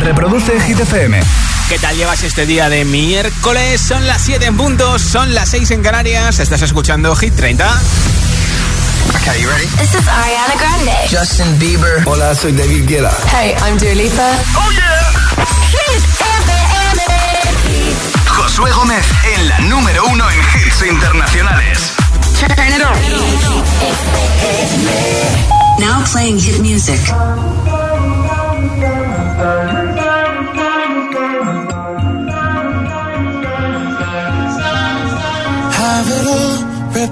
Reproduce Hit FM. ¿Qué tal llevas este día de miércoles? Son las 7 en puntos, son las 6 en Canarias. Estás escuchando Hit 30. Okay, you ready? This is Ariana Grande. Justin Bieber. Hola, soy David Guetta. Hey, I'm Dua Lipa. Oh yeah. Hit FM. Josué Gómez en la número uno en hits internacionales. Turn it on. Now playing hit music.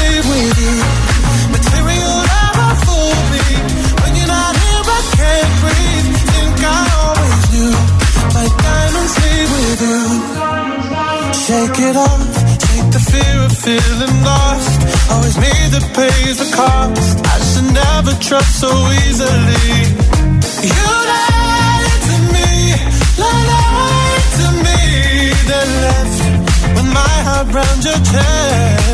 leave with you. Material me. When you're not here, I can't breathe. Think I always knew. My diamonds with you. Shake it off. Take the fear of feeling lost. Always the cost. I should never trust so easily. You lied to me, lied to me, then left with my heart your chest.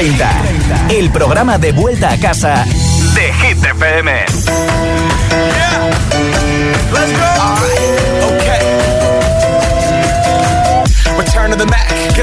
30. El programa de vuelta a casa de Hit FM. Let's go. Okay. Return to the Mac.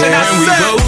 and we go?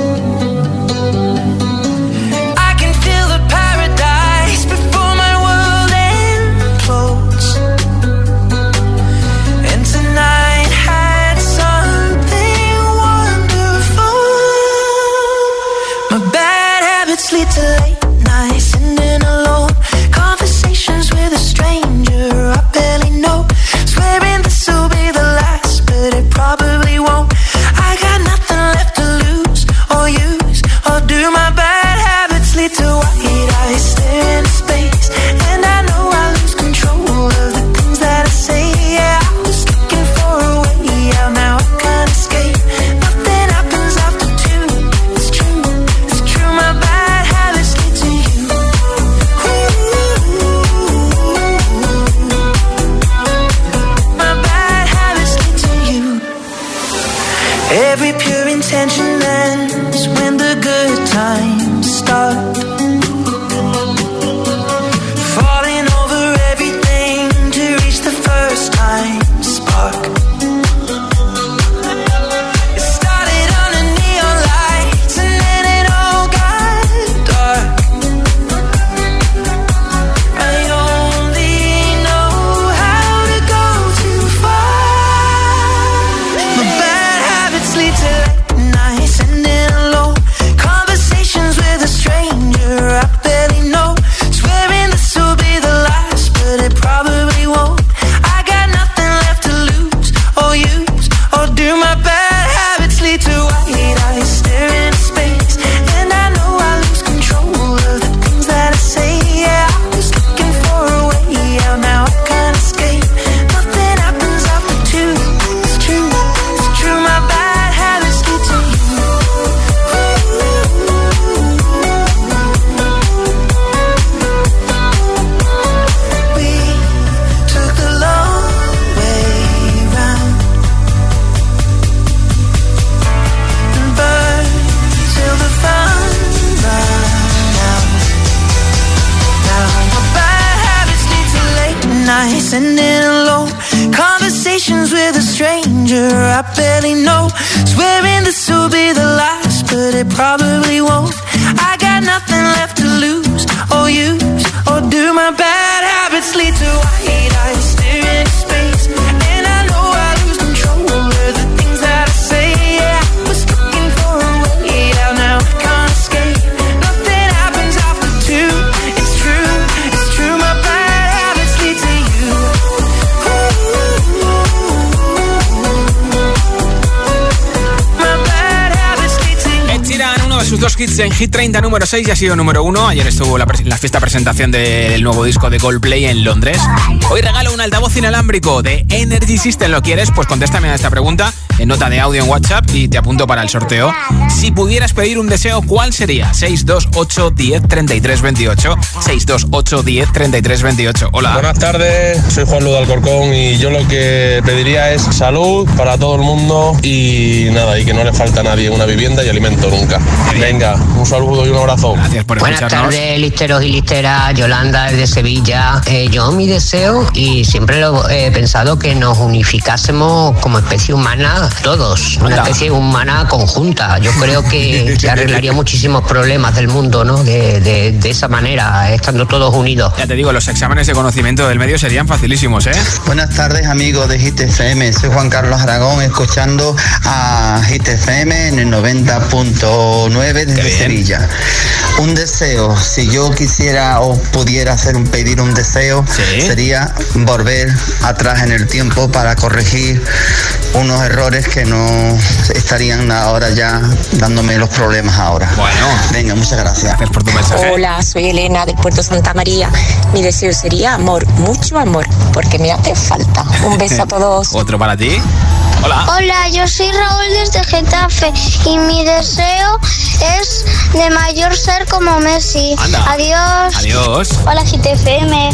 Hit 30 número 6 y ha sido número 1. Ayer estuvo la, la fiesta presentación del nuevo disco de Coldplay en Londres. Hoy regalo un altavoz inalámrico de Energy System. ¿Lo quieres? Pues contéstame a esta pregunta en nota de audio en WhatsApp y te apunto para el sorteo. Si pudieras pedir un deseo, ¿cuál sería? 628 10 33 28. 628 10 33 28. Hola. Buenas tardes, soy Juan Ludo Alcorcón y yo lo que pediría es salud para todo el mundo y nada, y que no le falta a nadie una vivienda y alimento nunca. Venga, un saludo y un abrazo. Gracias por Buenas escucharnos. tardes, listeros y listeras. Yolanda es de Sevilla. Eh, yo mi deseo, y siempre lo he pensado, que nos unificásemos como especie humana todos. Una especie humana conjunta. Yo creo que, que arreglaría muchísimos problemas del mundo, ¿no? De, de- de esa manera, estando todos unidos. Ya te digo, los exámenes de conocimiento del medio serían facilísimos, ¿eh? Buenas tardes amigos de Hit FM, soy Juan Carlos Aragón escuchando a Hit FM en el 90.9 desde bien. Un deseo, si yo quisiera o pudiera hacer un pedir un deseo, Sí. sería volver atrás en el tiempo para corregir unos errores que no estarían ahora ya dándome los problemas ahora. Bueno. Venga, muchas gracias. Gracias por tu mensaje. Hola, soy Elena del Puerto Santa María. Mi deseo sería amor, mucho amor, porque me hace falta. Un beso a todos. Otro para ti. Hola. Hola, yo soy Raúl desde Getafe y mi deseo es de mayor ser como Messi. Anda. Adiós. Adiós. Hola GTFM,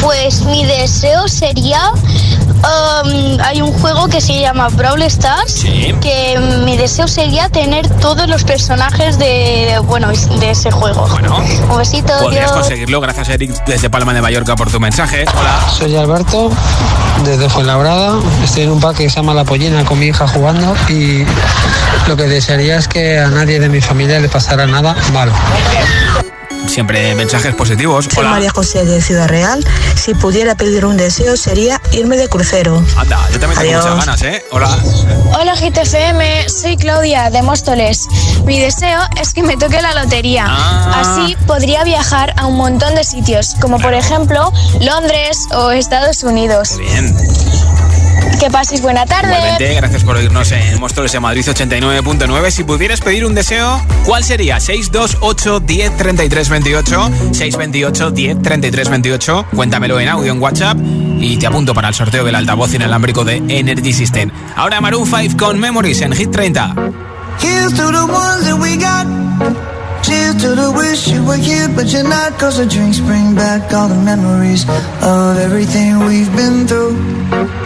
pues mi deseo sería, um, hay un juego que se llama Brawl Stars, Sí. que mi deseo sería tener todos los personajes de, bueno, de ese juego. Bueno. Un besito, Podrías adiós. conseguirlo. Gracias, Eric, desde Palma de Mallorca, por tu mensaje. Hola. Soy Alberto, desde Fuenlabrada. Estoy en un parque que se llama La Pollina con mi hija jugando y lo que desearía es que a nadie de mi familia le pasara nada malo. Siempre mensajes positivos. Soy Hola. María José de Ciudad Real. Si pudiera pedir un deseo sería irme de crucero. Anda, yo también tengo Adiós. muchas ganas, ¿eh? Hola. Hola GTFM, soy Claudia de Móstoles. Mi deseo es que me toque la lotería. Ah. Así podría viajar a un montón de sitios, como por ejemplo Londres o Estados Unidos. Bien. Que paséis buena tarde. Igualmente, gracias por oírnos en Móstoles en Madrid 89.9. Si pudieras pedir un deseo, ¿cuál sería? 628 10 33 28. 628 10 33 28. Cuéntamelo en audio en WhatsApp y te apunto para el sorteo del altavoz inalámbrico de Energy System. Ahora Maroon 5 con Memories en Hit 30. Here's to the ones that we got. Cheers to the wish you were here, but you're not. Cause the drinks bring back all the memories of everything we've been through.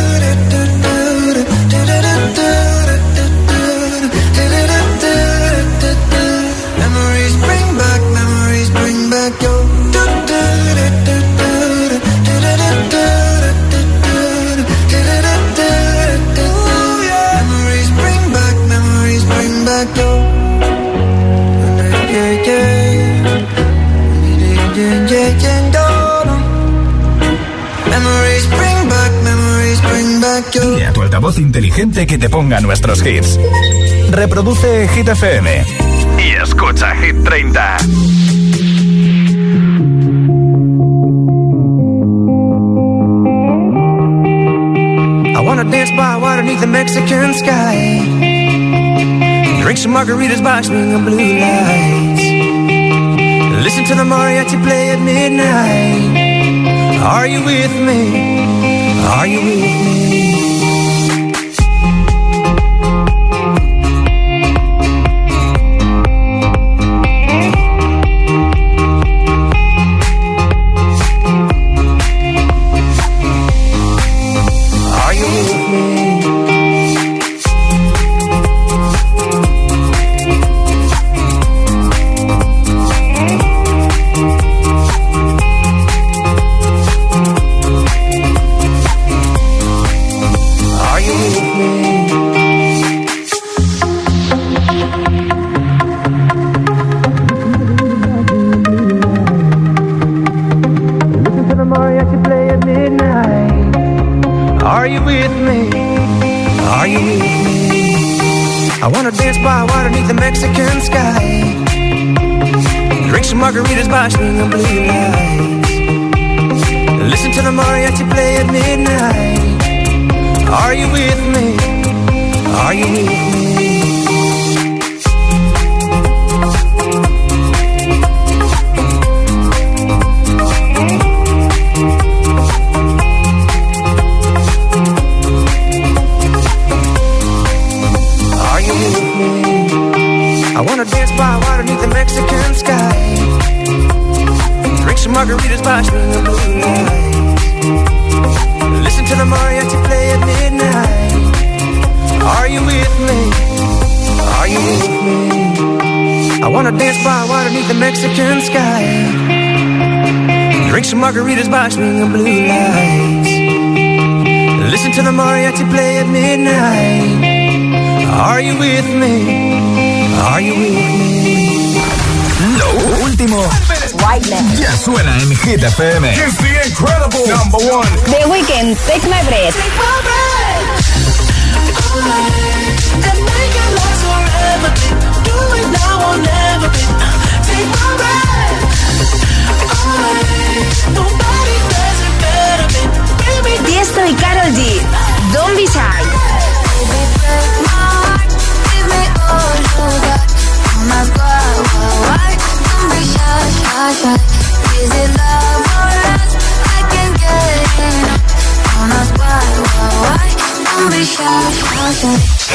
Altavoz inteligente que te ponga nuestros hits. Reproduce Hit FM. Y escucha Hit 30. I wanna dance by water beneath the Mexican sky. Drink some margaritas by swinging blue lights. Listen to the mariachi play at midnight. Are you with me? Are you with me? FM. It's the incredible number one. The Weeknd, Take My Breath. Tiesto y Karol G. Don't be shy.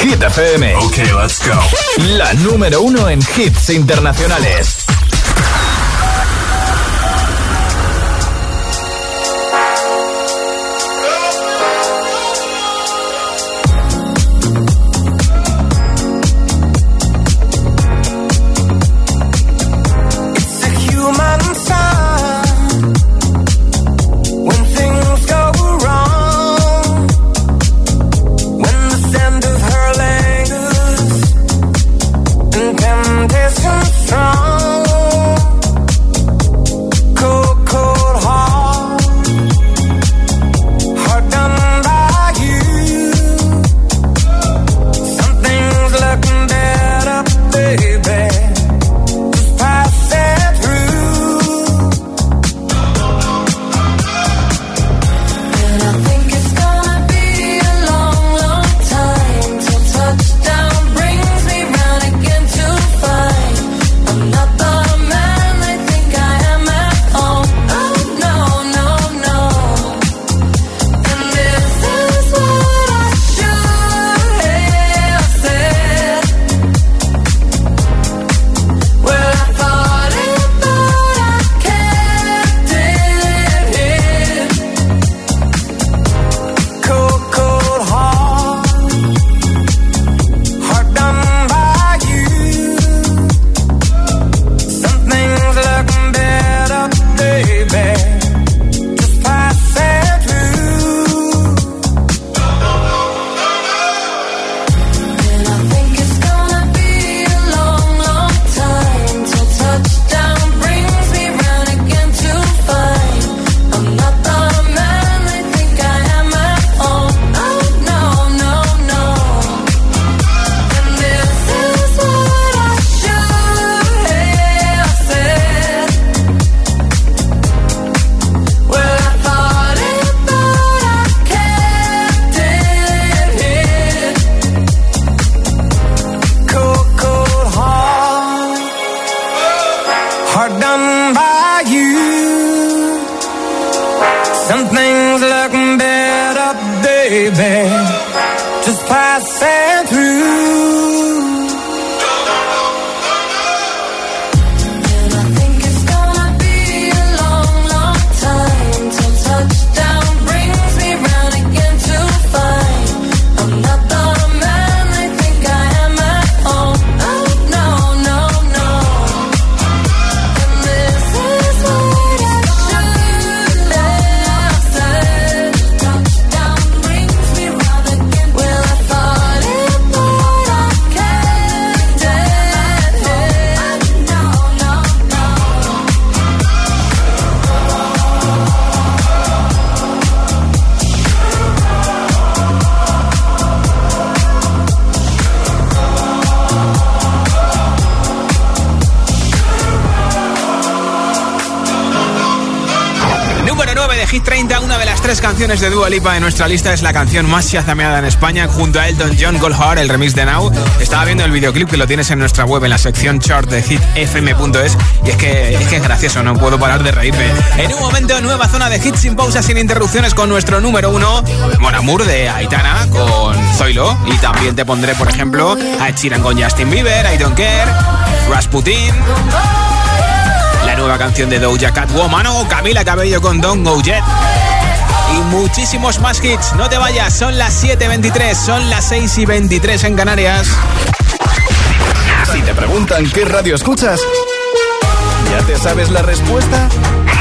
Hit FM. Okay, let's go. La número uno en hits internacionales. Tres canciones de Dua Lipa de nuestra lista es la canción más chazameada en España junto a Elton John Goldheart, el remix de Now. Estaba viendo el videoclip que lo tienes en nuestra web en la sección chart de hitfm.es y es que, es que es gracioso, no puedo parar de reírme. En un momento, nueva zona de hits sin pausas, sin interrupciones con nuestro número 1, Mon Amour de Aitana con Zoilo y también te pondré, por ejemplo, a Sheeran con Justin Bieber, I Don't Care, Rasputin. La nueva canción de Doja Cat Woman o Camila Cabello con Don't Go Jet. Y muchísimos más hits. No te vayas, son las 7.23, son las 6 y 23 en Canarias. Si te preguntan qué radio escuchas, ¿ya te sabes la respuesta?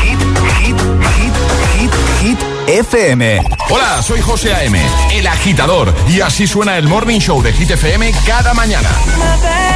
Hit, hit, hit, hit, hit, FM. Hola, soy José A.M., el agitador, y así suena el Morning Show de Hit FM cada mañana. My bad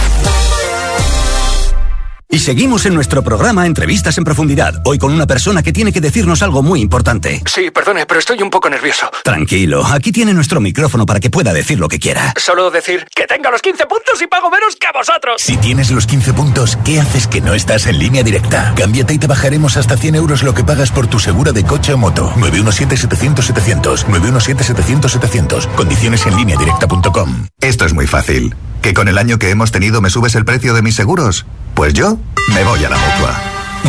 Seguimos en nuestro programa Entrevistas en Profundidad, hoy con una persona que tiene que decirnos algo muy importante. Sí, perdone, pero estoy un poco nervioso. Tranquilo, aquí tiene nuestro micrófono para que pueda decir lo que quiera. Solo decir que tenga los 15 puntos y pago menos que vosotros. Si tienes los 15 puntos, ¿qué haces que no estás en línea directa? Cámbiate y te bajaremos hasta 100 euros lo que pagas por tu seguro de coche o moto. 917-700-700. 917-700-700. Condiciones en línea directa.com. Esto es muy fácil. ¿Que con el año que hemos tenido me subes el precio de mis seguros? Pues yo me voy a la mutua.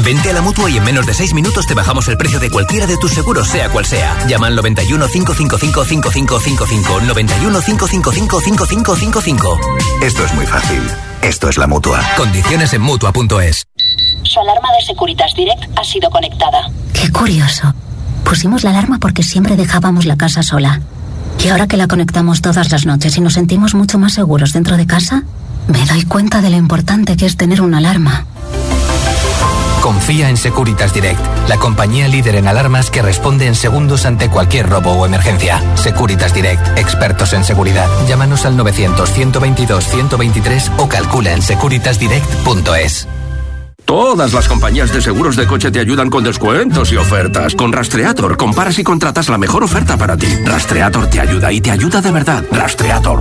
Vente a la mutua y en menos de 6 minutos te bajamos el precio de cualquiera de tus seguros, sea cual sea. Llama al 91 555 5555. 91 555 5555. Esto es muy fácil. Esto es la mutua. Condiciones en mutua.es. Su alarma de Securitas Direct ha sido conectada. Qué curioso. Pusimos la alarma porque siempre dejábamos la casa sola. Y ahora que la conectamos todas las noches y nos sentimos mucho más seguros dentro de casa, me doy cuenta de lo importante que es tener una alarma. Confía en Securitas Direct, la compañía líder en alarmas que responde en segundos ante cualquier robo o emergencia. Securitas Direct, expertos en seguridad. Llámanos al 900-122-123 o calcula en securitasdirect.es. Todas las compañías de seguros de coche te ayudan con descuentos y ofertas. Con Rastreator comparas y contratas la mejor oferta para ti. Rastreator te ayuda y te ayuda de verdad. Rastreator.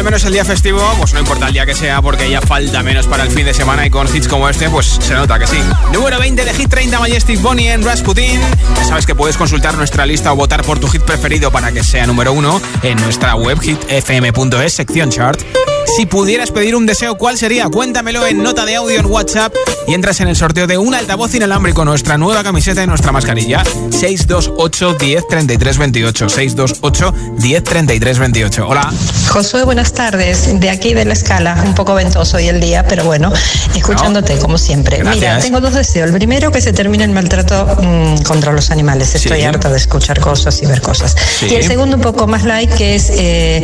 Al menos el día festivo, pues no importa el día que sea porque ya falta menos para el fin de semana y con hits como este, pues se nota que sí. Número 20 de Hit 30 Majestic Bonnie en Rasputin. Ya sabes que puedes consultar nuestra lista o votar por tu hit preferido para que sea número uno en nuestra web hitfm.es, sección chart. Si pudieras pedir un deseo, ¿cuál sería? Cuéntamelo en nota de audio en WhatsApp y entras en el sorteo de un altavoz inalámbrico, nuestra nueva camiseta y nuestra mascarilla. 628 10 33 28. 628 10 33 28. Hola. Josué, buenas tardes. De aquí de la escala, un poco ventoso hoy el día, pero bueno, escuchándote como siempre. Mira, tengo dos deseos. El primero, que se termine el maltrato mmm, contra los animales. Estoy harta de escuchar cosas y ver cosas. Sí. Y el segundo, un poco más light, que es, eh,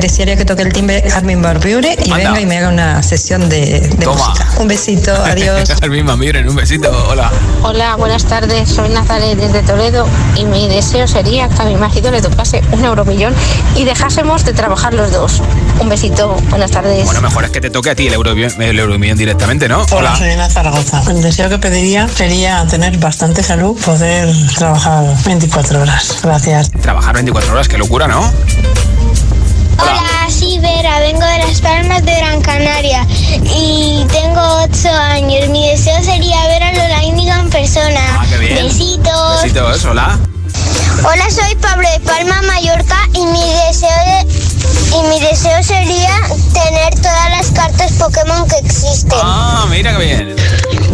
desearía que toque el timbre Armin Barbiure y Anda. venga y me haga una sesión de, de música. Un besito, adiós. Armin Barbiure, un besito, hola. Hola, buenas tardes. Soy Nazaret desde Toledo y mi deseo sería que a mi marido le tocase un euromillón y dejásemos de trabajar los dos. Un besito, buenas tardes. Bueno, mejor es que te toque a ti el euromillón, el euromillón directamente, ¿no? Hola, Hola. soy Ana Zaragoza. El deseo que pediría sería tener bastante salud, poder trabajar 24 horas. Gracias. Trabajar 24 horas, qué locura, ¿no? Hola. Hola, Besitos. Hola. Hola, soy Pablo de Palma, Mallorca y mi deseo de, y mi deseo sería tener todas las cartas Pokémon que existen. Ah, mira qué bien.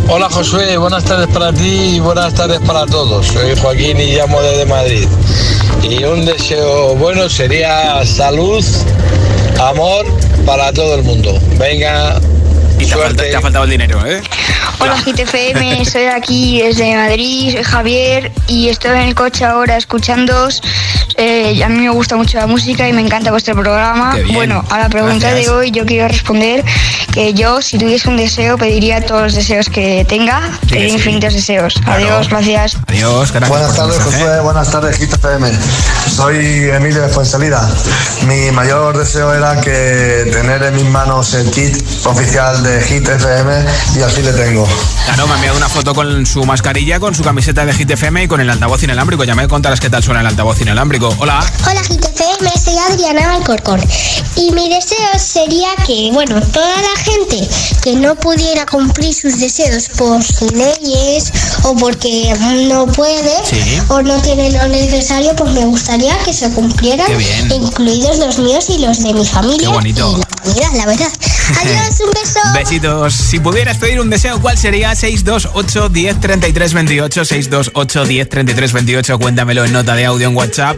Hola Josué, buenas tardes para ti y buenas tardes para todos. Soy Joaquín y llamo desde Madrid. Y un deseo bueno sería salud, amor para todo el mundo. Venga, y te, falta, te, ha faltado el dinero, ¿eh? Hola GTFM, soy aquí desde Madrid, soy Javier y estoy en el coche ahora escuchándoos. Eh, a mí me gusta mucho la música y me encanta vuestro programa. Bueno, a la pregunta Gracias. de hoy yo quiero responder que yo, si tuviese un deseo, pediría todos los deseos que tenga, sí, sí. infinitos deseos. Claro. Adiós, gracias. Adiós, gracias. Buenas tardes, Josué. Buenas tardes, GTFM. Soy Emilio de Fuensalida. Mi mayor deseo era que tener en mis manos el kit oficial de Hit FM y así le tengo. Claro, me ha enviado una foto con su mascarilla, con su camiseta de Hit FM y con el altavoz inalámbrico. Ya me contarás qué tal suena el altavoz inalámbrico. Hola. Hola Hit FM, soy Adriana Alcorcón. Y mi deseo sería que, bueno, toda la gente que no pudiera cumplir sus deseos por leyes o porque no puede sí. o no tiene lo necesario, pues me gustaría que se cumplieran, incluidos los míos y los de mi familia. Qué bonito. Y la la verdad. Adiós, un beso. Besitos. Si pudieras pedir un deseo, ¿cuál sería? 628 10 33 28. 628 10 33 28. Cuéntamelo en nota de audio en WhatsApp.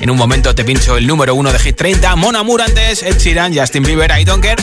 En un momento te pincho el número uno de Hit 30. Mona Murantes, Ed Sheeran, Justin Bieber, I don't care.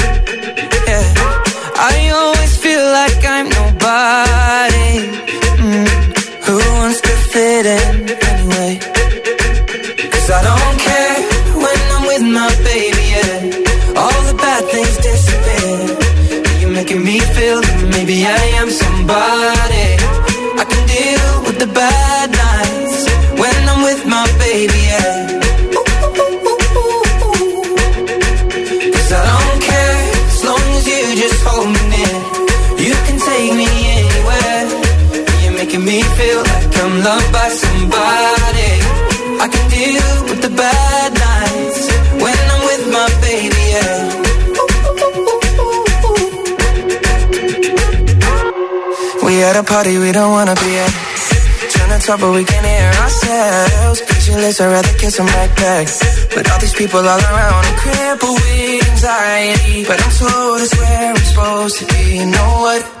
I'm. Mm. Who wants to fit in anyway? Cause I don't care when I'm with my baby, yeah. All the bad things disappear. You're making me feel that maybe I am somebody. Loved by somebody. I can deal with the bad nights when I'm with my baby, yeah. We at a party we don't wanna be at. Trying to talk but we can't hear ourselves. Pictureless, I'd rather kiss them right back. But all these people all around are crippled with anxiety. But I'm told it's where I'm supposed to be. You know what?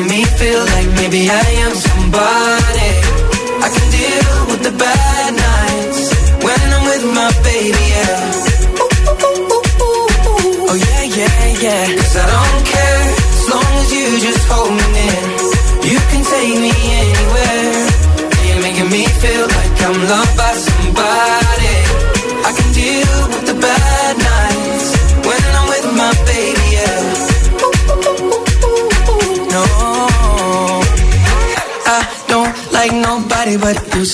Making me feel like maybe I am somebody.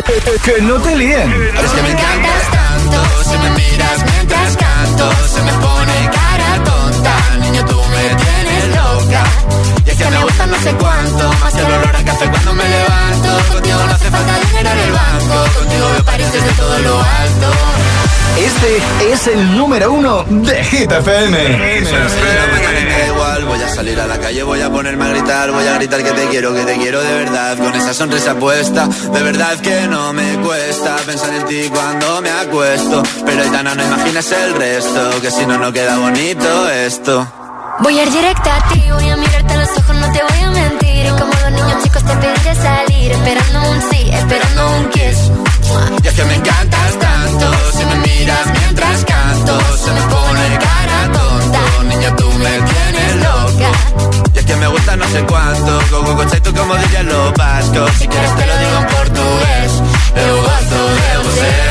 Que no te líen. Es que me encantas tanto, si me miras mientras canto, se me pone cara tonta, niño tú me tienes loca. Y es que me gusta no sé cuánto, más el olor a café cuando me levanto. Contigo no hace falta dinero en el banco, es el número uno de Hit FM. Me da igual, voy a salir a la calle, voy a ponerme a gritar, voy a gritar que te quiero, que te quiero de verdad, con esa sonrisa puesta, de verdad que no me cuesta pensar en ti cuando me acuesto, pero Aitana no imaginas el resto, que si no no queda bonito esto. Voy a ir directa a ti, voy a mirarte a los ojos, no te voy a mentir. Y como dos niños chicos te pediré salir, esperando un sí, esperando un kiss. Y es que me encantas tanto, si me miras mientras canto, se me pone cara tonta, niña tú me tienes loca. Y es que me gusta no sé cuánto, go, go, tú como dirían los vascos, Si quieres te lo digo en portugués, eu gosto de você.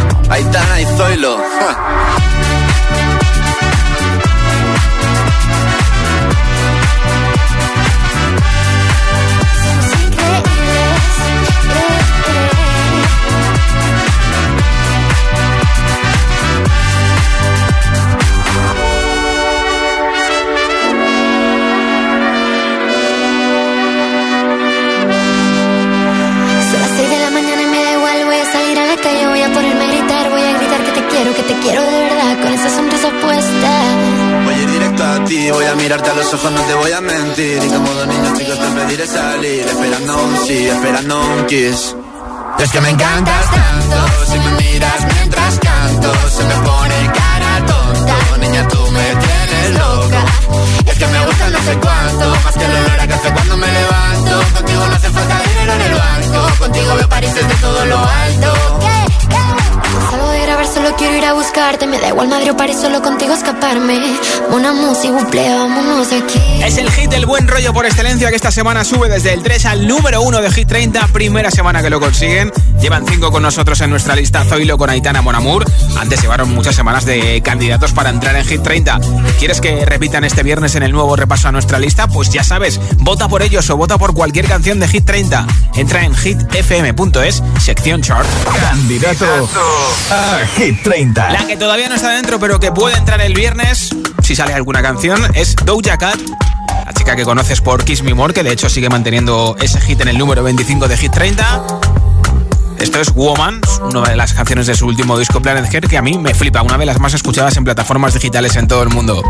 Aitana y Zoilo ja. Que me encantas Me da igual madre o paré solo contigo escaparme. Una música, vámonos de aquí. Es el hit del buen rollo por excelencia que esta semana sube desde el 3 al número 1 de Hit 30. Primera semana que lo consiguen. Llevan 5 con nosotros en nuestra lista Zoilo con Aitana Monamur. Antes llevaron muchas semanas de candidatos para entrar en Hit 30. ¿Quieres que repitan este viernes en el nuevo repaso a nuestra lista? Pues ya sabes, vota por ellos o vota por cualquier canción de Hit 30. Entra en hitfm.es, sección chart. Candidato a Hit 30. La que todavía no está dentro, pero que puede entrar el viernes, si sale alguna canción, es Doja Cat. La chica que conoces por Kiss Me More, que de hecho sigue manteniendo ese hit en el número 25 de Hit 30. Esto es Woman, una de las canciones de su último disco Planet Hair que a mí me flipa, una de las más escuchadas en plataformas digitales en todo el mundo.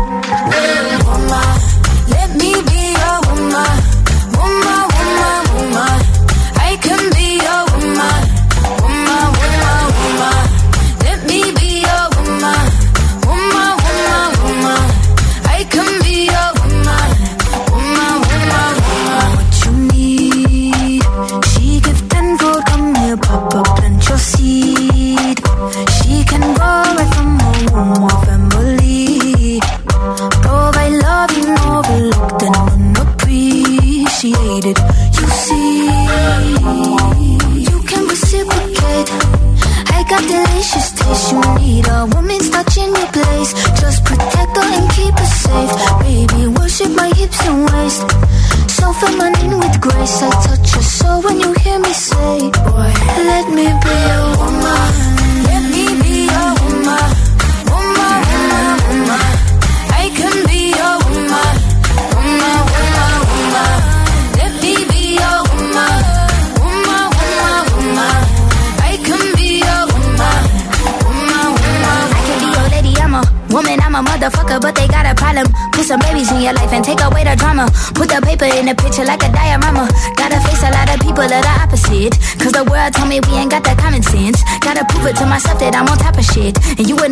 that I'm on top of shit. And you would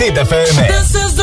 Lista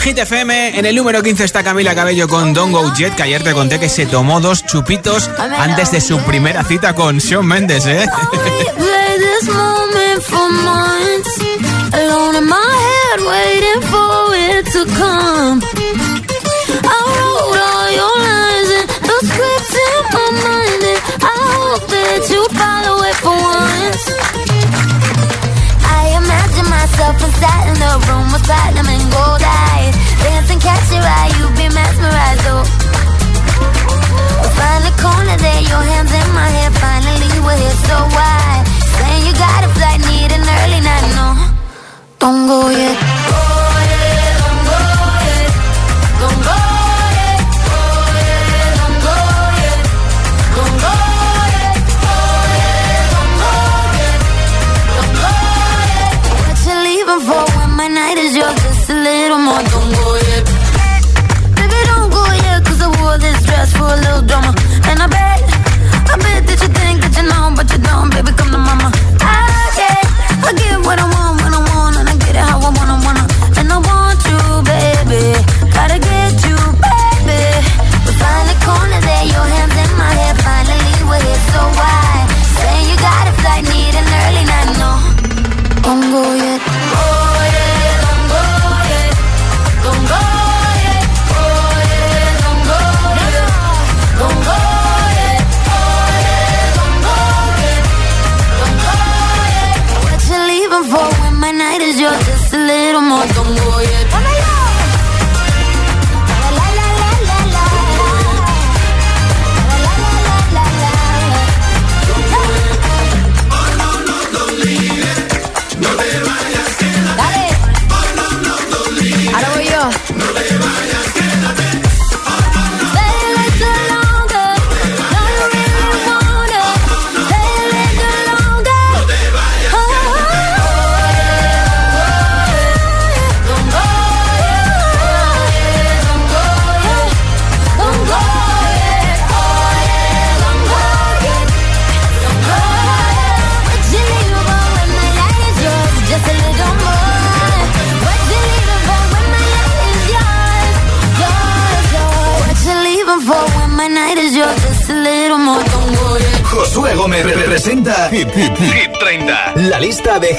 Hit FM, en el número 15 está Camila Cabello con Don't Go Jet, que ayer te conté que se tomó dos chupitos antes de su primera cita con Shawn Mendes, ¿eh? Myself inside in the room with platinum and gold eyes. Dancing, catch your eye, you be mesmerized, oh. Find the corner there, your hands in my hair. Finally, we're here, so why? Saying you got a flight, need an early night, no. Don't go yet.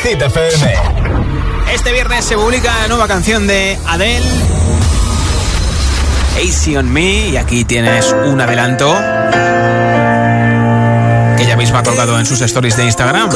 Hit FM. Este viernes se publica la nueva canción de Adele. Easy on Me. Y aquí tienes un adelanto. Que ella misma ha colgado en sus stories de Instagram.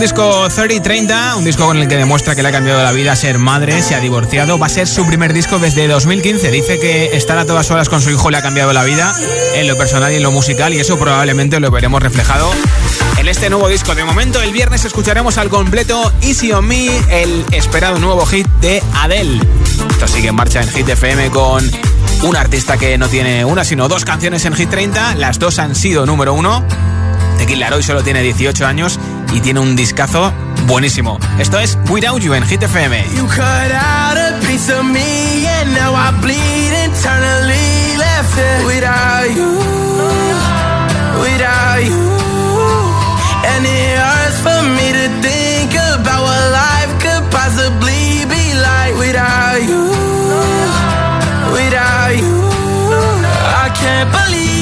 Disco 3030, un disco con el que demuestra que le ha cambiado la vida ser madre, se ha divorciado. Va a ser su primer disco desde 2015. Dice que estar a todas horas con su hijo le ha cambiado la vida en lo personal y en lo musical y eso probablemente lo veremos reflejado en este nuevo disco. De momento, el viernes escucharemos al completo Easy on Me, el esperado nuevo hit de Adele. Esto sigue en marcha en Hit FM con un artista que no tiene una sino dos canciones en Hit 30. Las dos han sido número uno. Tequila Roy solo tiene 18 años y tiene un discazo buenísimo. Esto es Without You en Hit FM. You cut out a piece of me and now I bleed internally left it without you, without you. And it hurts for me to think about what life could possibly be like without you, without you. I can't believe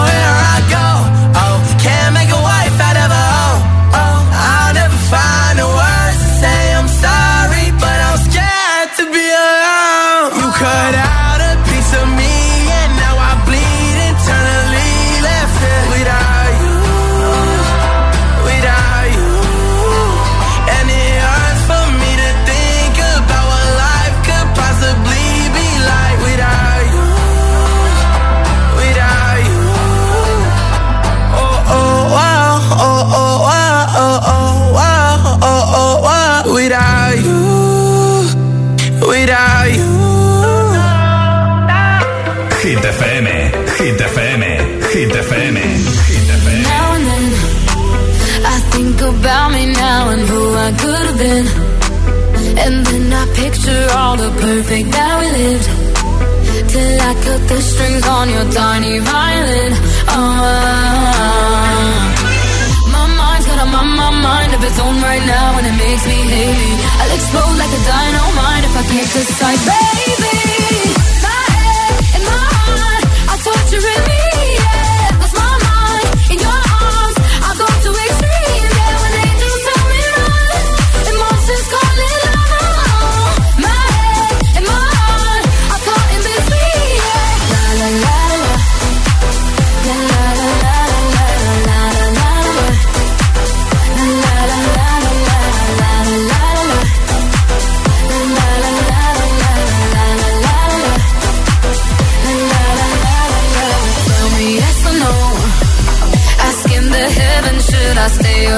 And then I picture all the perfect that we lived. Till I cut the strings on your tiny violin. Oh, my mind's got a my, my mind of its own right now, and it makes me hate me. I'll explode like a dynamite if I can't decide, baby. My head and my heart